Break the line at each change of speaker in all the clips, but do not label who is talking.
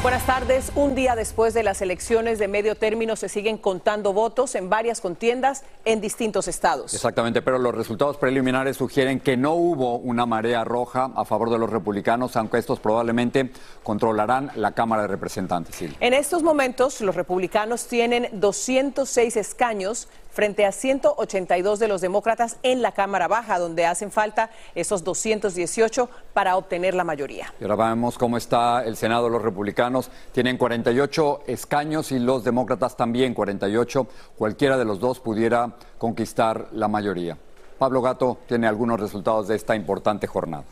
Buenas tardes. Un día después de las elecciones de medio término se siguen contando votos en varias contiendas en distintos estados.
Exactamente, pero los resultados preliminares sugieren que no hubo una marea roja a favor de los republicanos, aunque estos probablemente controlarán la Cámara de Representantes.
En estos momentos, los republicanos tienen 206 escaños frente a 182 de los demócratas en la Cámara Baja, donde hacen falta esos 218 para obtener la mayoría.
Y ahora vemos cómo está el Senado. Los republicanos tienen 48 escaños y los demócratas también 48. Cualquiera de los dos pudiera conquistar la mayoría. Pablo Gato tiene algunos resultados de esta importante jornada.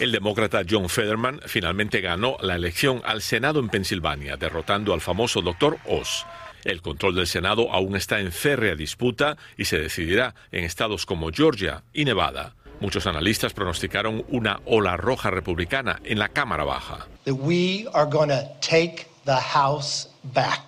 El demócrata John Federman finalmente ganó la elección al Senado en Pensilvania, derrotando al famoso doctor Oz. El control del Senado aún está en férrea disputa y se decidirá en estados como Georgia y Nevada. Muchos analistas pronosticaron una ola roja republicana en la Cámara Baja.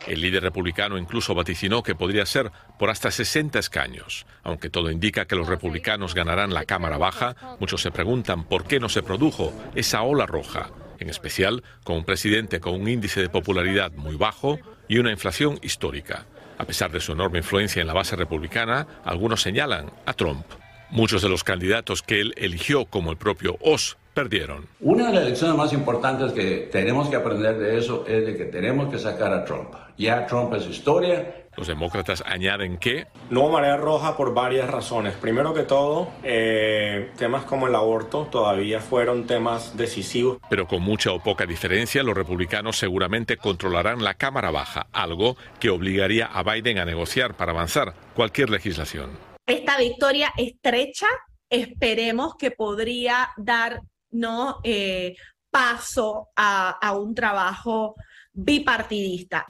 El líder republicano incluso vaticinó que podría ser por hasta 60 escaños. Aunque todo indica que los republicanos ganarán la Cámara Baja, muchos se preguntan por qué no se produjo esa ola roja, en especial con un presidente con un índice de popularidad muy bajo, y una inflación histórica. A pesar de su enorme influencia en la base republicana, algunos señalan a Trump. Muchos de los candidatos que él eligió, como el propio Oz, perdieron.
Una de las lecciones más importantes que tenemos que aprender de eso es de que tenemos que sacar a Trump. Ya Trump es historia
los demócratas añaden que...
No marea roja por varias razones. Primero que todo, eh, temas como el aborto todavía fueron temas decisivos.
Pero con mucha o poca diferencia, los republicanos seguramente controlarán la Cámara Baja, algo que obligaría a Biden a negociar para avanzar cualquier legislación.
Esta victoria estrecha esperemos que podría dar no eh, paso a, a un trabajo bipartidista.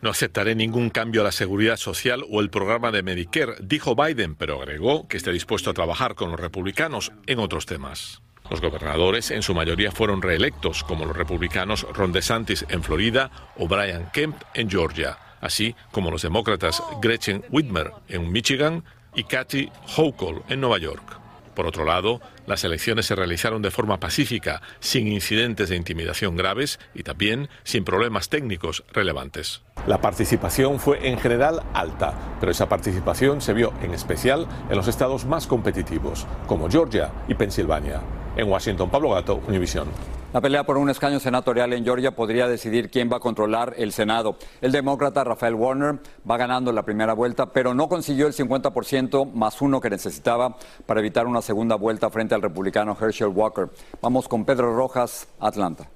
No aceptaré ningún cambio a la seguridad social o el programa de Medicare, dijo Biden, pero agregó que está dispuesto a trabajar con los republicanos en otros temas. Los gobernadores en su mayoría fueron reelectos, como los republicanos Ron DeSantis en Florida o Brian Kemp en Georgia, así como los demócratas Gretchen Whitmer en Michigan y Kathy Hochul en Nueva York. Por otro lado, las elecciones se realizaron de forma pacífica, sin incidentes de intimidación graves y también sin problemas técnicos relevantes. La participación fue en general alta, pero esa participación se vio en especial en los estados más competitivos, como Georgia y Pensilvania. En Washington, Pablo Gato, Univision.
La pelea por un escaño senatorial en Georgia podría decidir quién va a controlar el Senado. El demócrata Rafael Warner va ganando la primera vuelta, pero no consiguió el 50% más uno que necesitaba para evitar una segunda vuelta frente al republicano Herschel Walker. Vamos con Pedro Rojas, Atlanta.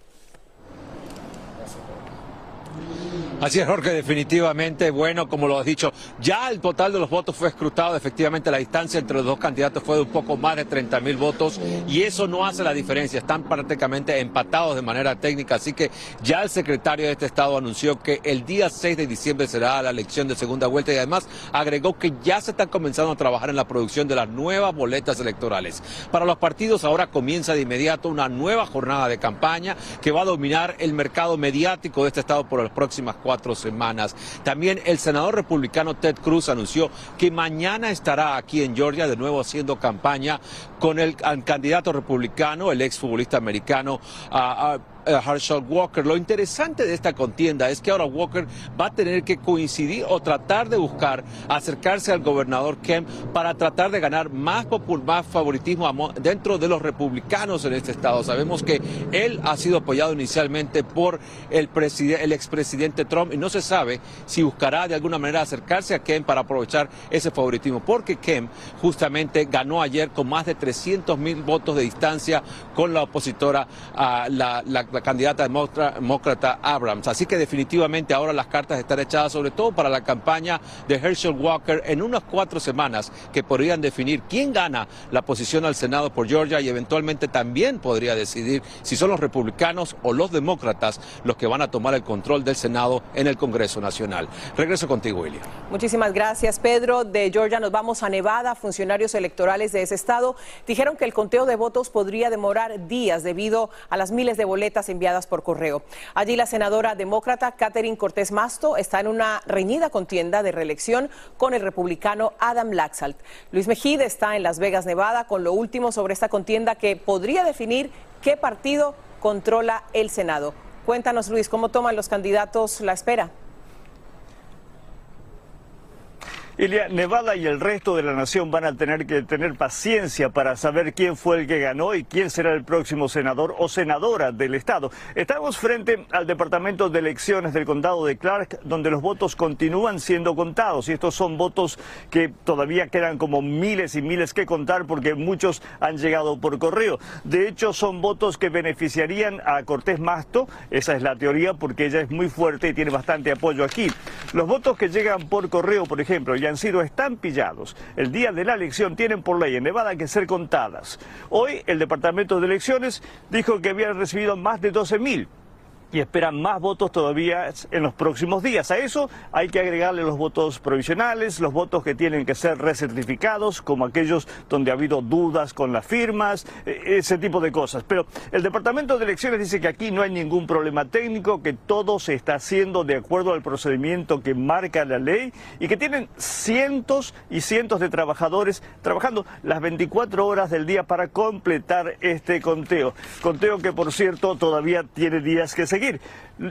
Así es, Jorge, definitivamente, bueno, como lo has dicho, ya el total de los votos fue escrutado, efectivamente la distancia entre los dos candidatos fue de un poco más de 30 mil votos y eso no hace la diferencia, están prácticamente empatados de manera técnica, así que ya el secretario de este estado anunció que el día 6 de diciembre será la elección de segunda vuelta y además agregó que ya se están comenzando a trabajar en la producción de las nuevas boletas electorales. Para los partidos ahora comienza de inmediato una nueva jornada de campaña que va a dominar el mercado mediático de este estado por las próximas cuatro cuatro semanas. También el senador republicano Ted Cruz anunció que mañana estará aquí en Georgia de nuevo haciendo campaña con el candidato republicano, el exfutbolista americano. Herschel Walker. Lo interesante de esta contienda es que ahora Walker va a tener que coincidir o tratar de buscar acercarse al gobernador Kemp para tratar de ganar más, más favoritismo dentro de los republicanos en este estado. Sabemos que él ha sido apoyado inicialmente por el, el expresidente Trump y no se sabe si buscará de alguna manera acercarse a Kemp para aprovechar ese favoritismo, porque Kemp justamente ganó ayer con más de 300 mil votos de distancia con la opositora, a la la candidata demócrata Abrams. Así que definitivamente ahora las cartas están echadas sobre todo para la campaña de Herschel Walker en unas cuatro semanas que podrían definir quién gana la posición al Senado por Georgia y eventualmente también podría decidir si son los republicanos o los demócratas los que van a tomar el control del Senado en el Congreso Nacional. Regreso contigo, William.
Muchísimas gracias, Pedro. De Georgia nos vamos a Nevada. Funcionarios electorales de ese estado dijeron que el conteo de votos podría demorar días debido a las miles de boletas enviadas por correo. Allí la senadora demócrata Catherine Cortés Masto está en una reñida contienda de reelección con el republicano Adam Laxalt. Luis Mejide está en Las Vegas, Nevada, con lo último sobre esta contienda que podría definir qué partido controla el Senado. Cuéntanos, Luis, ¿cómo toman los candidatos la espera?
Ilia, Nevada y el resto de la nación van a tener que tener paciencia para saber quién fue el que ganó y quién será el próximo senador o senadora del estado. Estamos frente al Departamento de Elecciones del Condado de Clark, donde los votos continúan siendo contados y estos son votos que todavía quedan como miles y miles que contar porque muchos han llegado por correo. De hecho, son votos que beneficiarían a Cortés Masto, esa es la teoría porque ella es muy fuerte y tiene bastante apoyo aquí. Los votos que llegan por correo, por ejemplo, han sido estampallados el día de la elección tienen por ley en Nevada que ser contadas. Hoy el Departamento de Elecciones dijo que habían recibido más de 12 mil y esperan más votos todavía en los próximos días. A eso hay que agregarle los votos provisionales, los votos que tienen que ser recertificados, como aquellos donde ha habido dudas con las firmas, e, ese tipo de cosas. Pero el Departamento de Elecciones dice que aquí no hay ningún problema técnico, que todo se está haciendo de acuerdo al procedimiento que marca la ley y que tienen cientos y cientos de trabajadores trabajando las 24 horas del día para completar este conteo. Conteo que, por cierto, todavía tiene días que seguir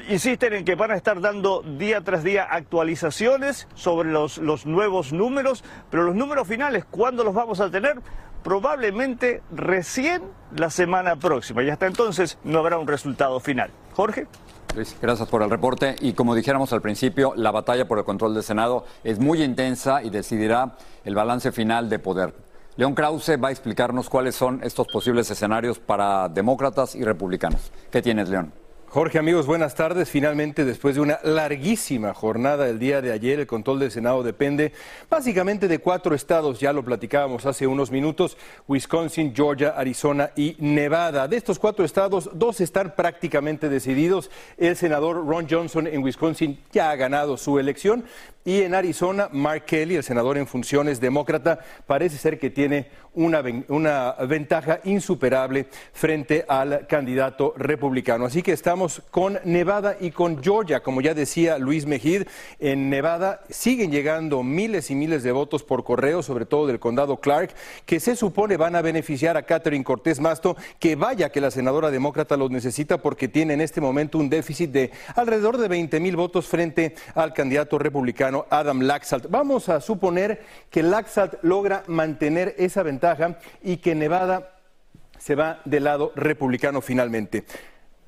Insisten en que van a estar dando día tras día actualizaciones sobre los, los nuevos números, pero los números finales, ¿cuándo los vamos a tener? Probablemente recién la semana próxima y hasta entonces no habrá un resultado final. Jorge.
Luis, gracias por el reporte. Y como dijéramos al principio, la batalla por el control del Senado es muy intensa y decidirá el balance final de poder. León Krause va a explicarnos cuáles son estos posibles escenarios para demócratas y republicanos. ¿Qué tienes, León?
Jorge, amigos, buenas tardes. Finalmente, después de una larguísima jornada el día de ayer, el control del Senado depende básicamente de cuatro estados, ya lo platicábamos hace unos minutos, Wisconsin, Georgia, Arizona y Nevada. De estos cuatro estados, dos están prácticamente decididos. El senador Ron Johnson en Wisconsin ya ha ganado su elección y en Arizona, Mark Kelly, el senador en funciones demócrata, parece ser que tiene una, una ventaja insuperable frente al candidato republicano. Así que estamos con Nevada y con Georgia. Como ya decía Luis Mejid, en Nevada siguen llegando miles y miles de votos por correo, sobre todo del condado Clark, que se supone van a beneficiar a Catherine Cortés Masto, que vaya que la senadora demócrata los necesita porque tiene en este momento un déficit de alrededor de 20 mil votos frente al candidato republicano Adam Laxalt. Vamos a suponer que Laxalt logra mantener esa ventaja y que Nevada se va del lado republicano finalmente.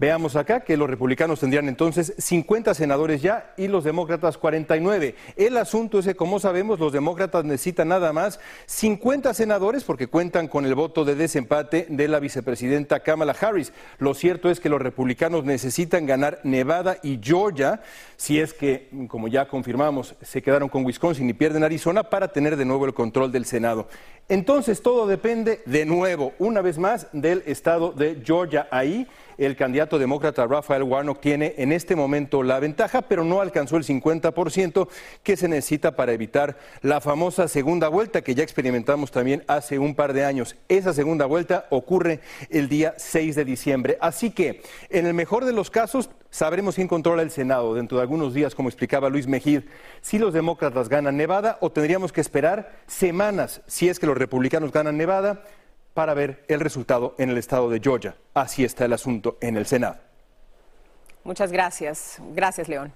Veamos acá que los republicanos tendrían entonces 50 senadores ya y los demócratas 49. El asunto es que, como sabemos, los demócratas necesitan nada más 50 senadores porque cuentan con el voto de desempate de la vicepresidenta Kamala Harris. Lo cierto es que los republicanos necesitan ganar Nevada y Georgia, si es que, como ya confirmamos, se quedaron con Wisconsin y pierden Arizona para tener de nuevo el control del Senado. Entonces todo depende de nuevo, una vez más, del estado de Georgia. Ahí el candidato demócrata Rafael Warnock tiene en este momento la ventaja, pero no alcanzó el 50% que se necesita para evitar la famosa segunda vuelta que ya experimentamos también hace un par de años. Esa segunda vuelta ocurre el día 6 de diciembre. Así que, en el mejor de los casos, sabremos quién controla el Senado dentro de algunos días, como explicaba Luis Mejid, si los demócratas ganan Nevada o tendríamos que esperar semanas si es que los republicanos ganan Nevada para ver el resultado en el estado de Georgia. Así está el asunto en el Senado.
Muchas gracias. Gracias, León.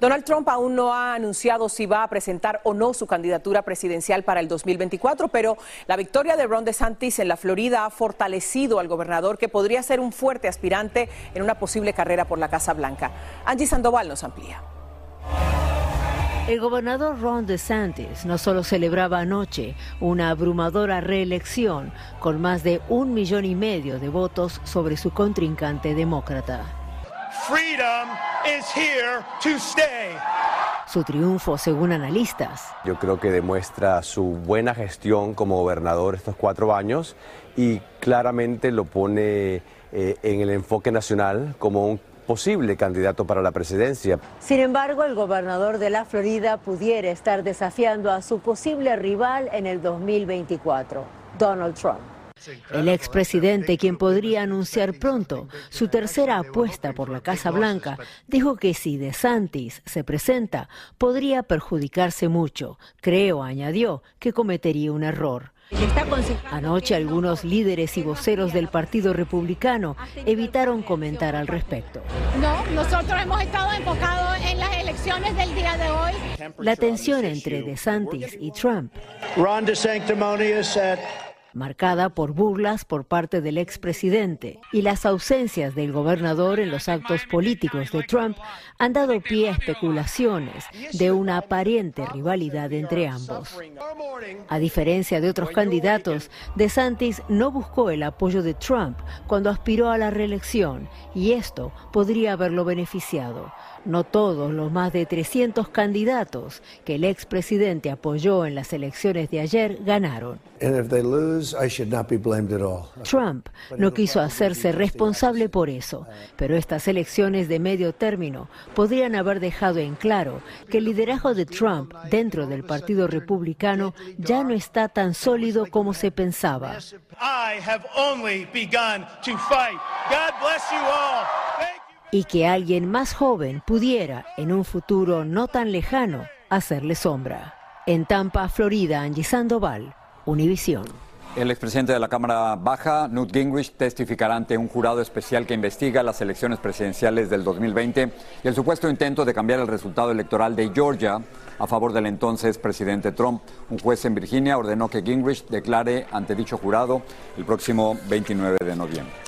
Donald Trump aún no ha anunciado si va a presentar o no su candidatura presidencial para el 2024, pero la victoria de Ron DeSantis en la Florida ha fortalecido al gobernador que podría ser un fuerte aspirante en una posible carrera por la Casa Blanca. Angie Sandoval nos amplía.
El gobernador Ron DeSantis no solo celebraba anoche una abrumadora reelección con más de un millón y medio de votos sobre su contrincante demócrata. Su triunfo, según analistas.
Yo creo que demuestra su buena gestión como gobernador estos cuatro años y claramente lo pone eh, en el enfoque nacional como un posible candidato para la presidencia.
Sin embargo, el gobernador de la Florida pudiera estar desafiando a su posible rival en el 2024, Donald Trump. El expresidente, quien podría anunciar pronto su tercera apuesta por la Casa Blanca, dijo que si DeSantis se presenta, podría perjudicarse mucho. Creo, añadió, que cometería un error. Anoche algunos líderes y voceros del Partido Republicano evitaron comentar al respecto.
No, nosotros hemos estado enfocados en las elecciones del día de hoy.
La tensión entre DeSantis y Trump marcada por burlas por parte del expresidente y las ausencias del gobernador en los actos políticos de Trump han dado pie a especulaciones de una aparente rivalidad entre ambos. A diferencia de otros candidatos, DeSantis no buscó el apoyo de Trump cuando aspiró a la reelección y esto podría haberlo beneficiado. No todos los más de 300 candidatos que el expresidente apoyó en las elecciones de ayer ganaron. Trump no quiso hacerse responsable por eso, pero estas elecciones de medio término podrían haber dejado en claro que el liderazgo de Trump dentro del Partido Republicano ya no está tan sólido como se pensaba y que alguien más joven pudiera, en un futuro no tan lejano, hacerle sombra. En Tampa, Florida, Angie Sandoval, Univisión.
El expresidente de la Cámara Baja, Newt Gingrich, testificará ante un jurado especial que investiga las elecciones presidenciales del 2020 y el supuesto intento de cambiar el resultado electoral de Georgia a favor del entonces presidente Trump. Un juez en Virginia ordenó que Gingrich declare ante dicho jurado el próximo 29 de noviembre.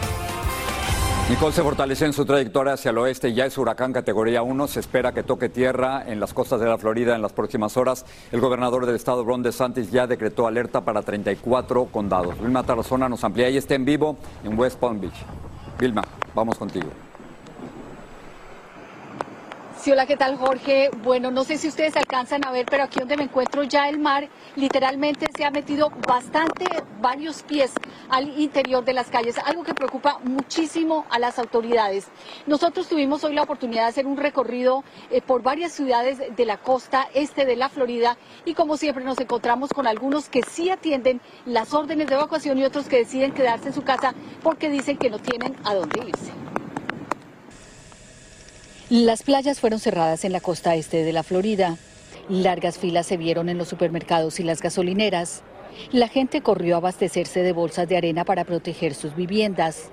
Nicole se fortaleció en su trayectoria hacia el oeste, ya es huracán categoría 1, se espera que toque tierra en las costas de la Florida en las próximas horas. El gobernador del estado, Ron DeSantis, ya decretó alerta para 34 condados. Vilma Tarazona nos amplía y está en vivo en West Palm Beach. Vilma, vamos contigo.
Sí, hola, ¿qué tal Jorge? Bueno, no sé si ustedes alcanzan a ver, pero aquí donde me encuentro ya el mar literalmente se ha metido bastante, varios pies al interior de las calles, algo que preocupa muchísimo a las autoridades. Nosotros tuvimos hoy la oportunidad de hacer un recorrido eh, por varias ciudades de la costa este de la Florida y como siempre nos encontramos con algunos que sí atienden las órdenes de evacuación y otros que deciden quedarse en su casa porque dicen que no tienen a dónde irse. Las playas fueron cerradas en la costa este de la Florida. Largas filas se vieron en los supermercados y las gasolineras. La gente corrió a abastecerse de bolsas de arena para proteger sus viviendas.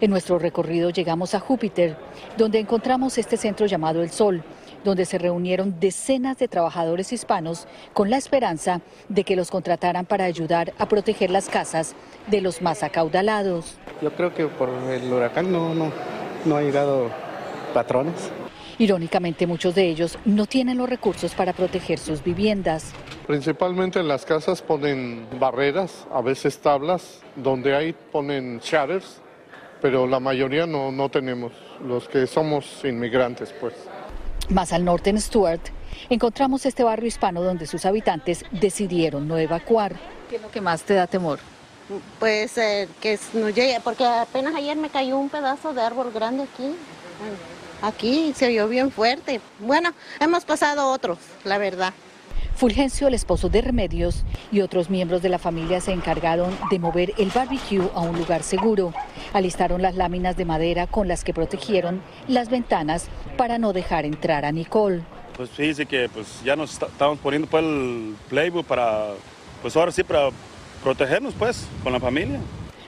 En nuestro recorrido llegamos a Júpiter, donde encontramos este centro llamado El Sol, donde se reunieron decenas de trabajadores hispanos con la esperanza de que los contrataran para ayudar a proteger las casas de los más acaudalados.
Yo creo que por el huracán no, no, no ha llegado patrones.
Irónicamente, muchos de ellos no tienen los recursos para proteger sus viviendas.
Principalmente en las casas ponen barreras, a veces tablas, donde hay ponen shutters, pero la mayoría no, no tenemos, los que somos inmigrantes pues.
Más al norte en Stuart, encontramos este barrio hispano donde sus habitantes decidieron no evacuar. ¿Qué es lo que más te da temor?
Pues eh, que no llegue, porque apenas ayer me cayó un pedazo de árbol grande aquí. Aquí se oyó bien fuerte. Bueno, hemos pasado otros, la verdad.
Fulgencio, el esposo de Remedios, y otros miembros de la familia se encargaron de mover el barbecue a un lugar seguro. Alistaron las láminas de madera con las que protegieron las ventanas para no dejar entrar a Nicole.
Pues fíjese que pues ya nos estamos poniendo pues el playbook para, pues ahora sí para protegernos pues con la familia.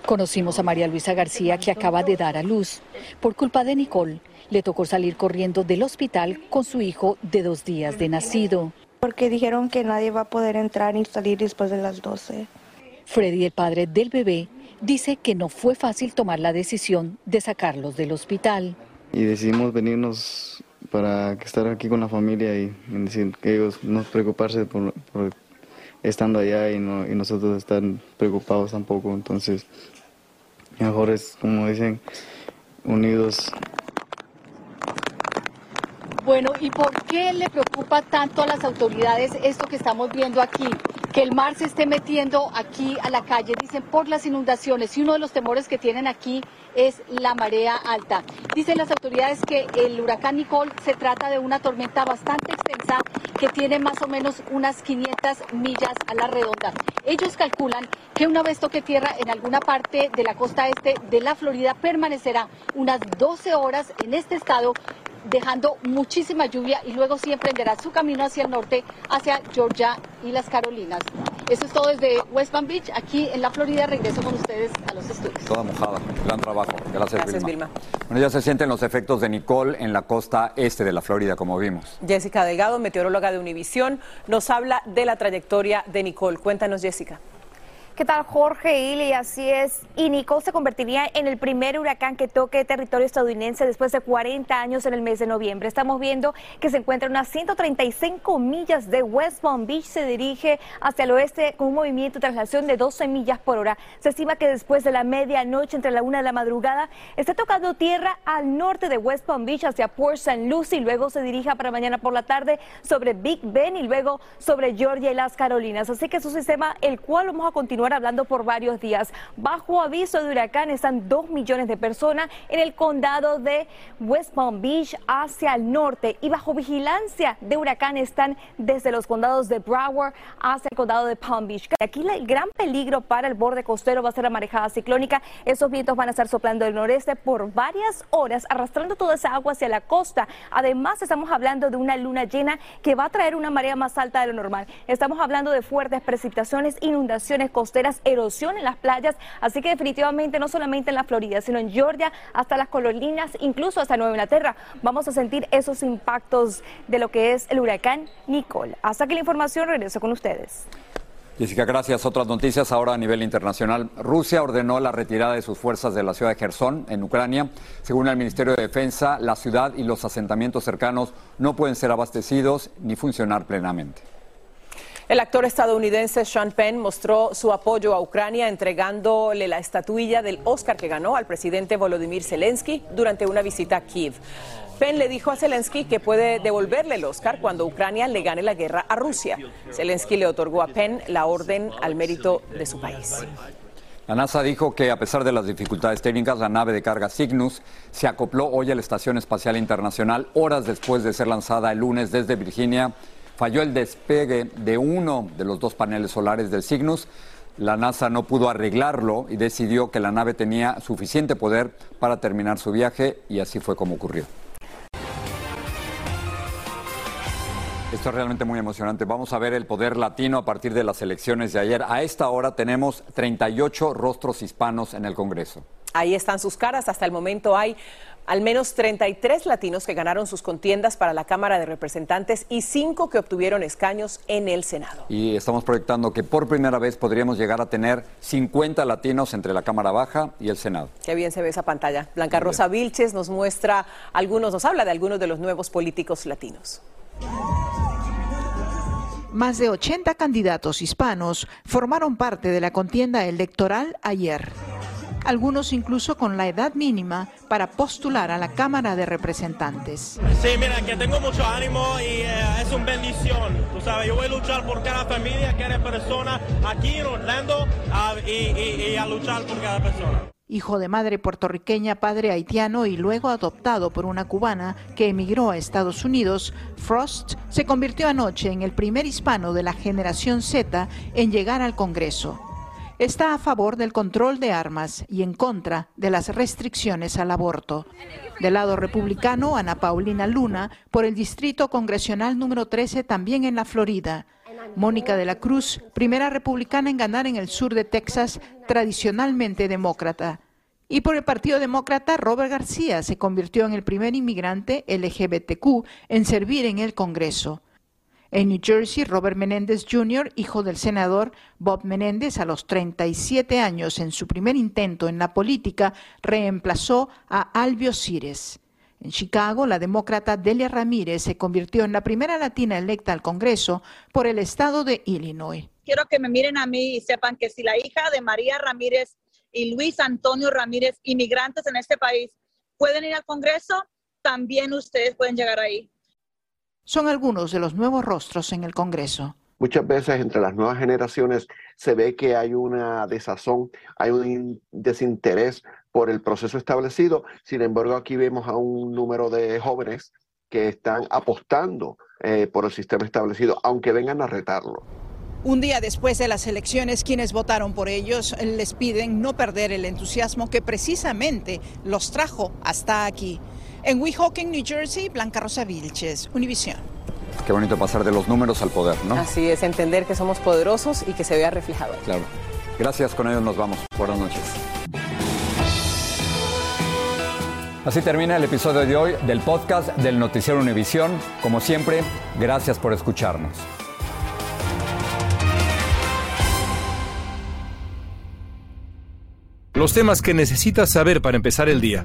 Conocimos a María Luisa García que acaba de dar a luz. Por culpa de Nicole, le tocó salir corriendo del hospital con su hijo de dos días de nacido.
Porque dijeron que nadie va a poder entrar ni salir después de las 12.
Freddy, el padre del bebé, dice que no fue fácil tomar la decisión de sacarlos del hospital.
Y decidimos venirnos para estar aquí con la familia y decir que ellos no preocuparse por, estando allá y, y nosotros estar preocupados tampoco. Entonces, mejor es, como dicen, unidos
bueno, ¿y por qué le preocupa tanto a las autoridades esto que estamos viendo aquí? Que el mar se esté metiendo aquí a la calle, dicen por las inundaciones. Y uno de los temores que tienen aquí es la marea alta. Dicen las autoridades que el huracán Nicole se trata de una tormenta bastante extensa que tiene más o menos unas 500 millas a la redonda. Ellos calculan que una vez toque tierra en alguna parte de la costa este de la Florida permanecerá unas 12 horas en este estado dejando muchísima lluvia y luego sí emprenderá su camino hacia el norte, hacia Georgia y las Carolinas. Eso es todo desde West Palm Beach, aquí en la Florida. Regreso con ustedes a los estudios.
Toda mojada, gran trabajo. Gracias, Gracias Vilma. Bueno, ya se sienten los efectos de Nicole en la costa este de la Florida, como vimos.
Jessica Delgado, meteoróloga de Univisión, nos habla de la trayectoria de Nicole. Cuéntanos, Jessica.
¿Qué tal, Jorge Y Así es. Y Nicole se convertiría en el primer huracán que toque territorio estadounidense después de 40 años en el mes de noviembre. Estamos viendo que se encuentra a unas 135 millas de West Palm Beach. Se dirige hacia el oeste con un movimiento de traslación de 12 millas por hora. Se estima que después de la medianoche, entre la una de la madrugada, esté tocando tierra al norte de West Palm Beach hacia Port St. Lucie. Luego se dirija para mañana por la tarde sobre Big Ben y luego sobre Georgia y las Carolinas. Así que es un sistema el cual vamos a continuar hablando por varios días. Bajo aviso de huracán están dos millones de personas en el condado de West Palm Beach hacia el norte y bajo vigilancia de huracán están desde los condados de Broward hacia el condado de Palm Beach. Aquí el gran peligro para el borde costero va a ser la marejada ciclónica. Esos vientos van a estar soplando del noreste por varias horas, arrastrando toda esa agua hacia la costa. Además, estamos hablando de una luna llena que va a traer una marea más alta de lo normal. Estamos hablando de fuertes precipitaciones, inundaciones costeras erosión en las playas, así que definitivamente no solamente en la Florida, sino en Georgia, hasta las Carolinas, incluso hasta Nueva Inglaterra, vamos a sentir esos impactos de lo que es el huracán Nicole. Hasta que la información regreso con ustedes.
Jessica, gracias. Otras noticias ahora a nivel internacional. Rusia ordenó la retirada de sus fuerzas de la ciudad de Gerson, en Ucrania. Según el Ministerio de Defensa, la ciudad y los asentamientos cercanos no pueden ser abastecidos ni funcionar plenamente.
El actor estadounidense Sean Penn mostró su apoyo a Ucrania entregándole la estatuilla del Oscar que ganó al presidente Volodymyr Zelensky durante una visita a Kiev. Penn le dijo a Zelensky que puede devolverle el Oscar cuando Ucrania le gane la guerra a Rusia. Zelensky le otorgó a Penn la orden al mérito de su país.
La NASA dijo que a pesar de las dificultades técnicas, la nave de carga Cygnus se acopló hoy a la Estación Espacial Internacional horas después de ser lanzada el lunes desde Virginia falló el despegue de uno de los dos paneles solares del Cygnus. La NASA no pudo arreglarlo y decidió que la nave tenía suficiente poder para terminar su viaje y así fue como ocurrió. Esto es realmente muy emocionante. Vamos a ver el poder latino a partir de las elecciones de ayer. A esta hora tenemos 38 rostros hispanos en el Congreso.
Ahí están sus caras. Hasta el momento hay al menos 33 latinos que ganaron sus contiendas para la Cámara de Representantes y 5 que obtuvieron escaños en el Senado.
Y estamos proyectando que por primera vez podríamos llegar a tener 50 latinos entre la Cámara Baja y el Senado.
Qué bien se ve esa pantalla. Blanca Rosa Vilches nos muestra algunos, nos habla de algunos de los nuevos políticos latinos.
Más de 80 candidatos hispanos formaron parte de la contienda electoral ayer. Algunos incluso con la edad mínima para postular a la Cámara de Representantes.
Sí, mira, que tengo mucho ánimo y eh, es una bendición. Tú sabes, yo voy a luchar por cada familia, cada persona aquí en Orlando y a luchar por cada persona
hijo de madre puertorriqueña, padre haitiano y luego adoptado por una cubana que emigró a Estados Unidos, Frost se convirtió anoche en el primer hispano de la generación Z en llegar al Congreso. Está a favor del control de armas y en contra de las restricciones al aborto. Del lado republicano, Ana Paulina Luna, por el Distrito Congresional número 13, también en la Florida. Mónica de la Cruz, primera republicana en ganar en el sur de Texas, tradicionalmente demócrata. Y por el Partido Demócrata, Robert García se convirtió en el primer inmigrante LGBTQ en servir en el Congreso. En New Jersey, Robert Menéndez Jr., hijo del senador Bob Menéndez, a los 37 años en su primer intento en la política, reemplazó a Albio Cires. En Chicago, la demócrata Delia Ramírez se convirtió en la primera latina electa al Congreso por el estado de Illinois.
Quiero que me miren a mí y sepan que si la hija de María Ramírez y Luis Antonio Ramírez, inmigrantes en este país, pueden ir al Congreso, también ustedes pueden llegar ahí.
Son algunos de los nuevos rostros en el Congreso.
Muchas veces entre las nuevas generaciones se ve que hay una desazón, hay un desinterés por el proceso establecido. Sin embargo, aquí vemos a un número de jóvenes que están apostando eh, por el sistema establecido, aunque vengan a retarlo.
Un día después de las elecciones, quienes votaron por ellos les piden no perder el entusiasmo que precisamente los trajo hasta aquí. En Weehawken, New Jersey, Blanca Rosa Vilches, Univisión.
Qué bonito pasar de los números al poder, ¿no?
Así es, entender que somos poderosos y que se vea reflejado.
Claro. Gracias, con ellos nos vamos. Buenas noches. Así termina el episodio de hoy del podcast del Noticiero Univisión. Como siempre, gracias por escucharnos.
Los temas que necesitas saber para empezar el día.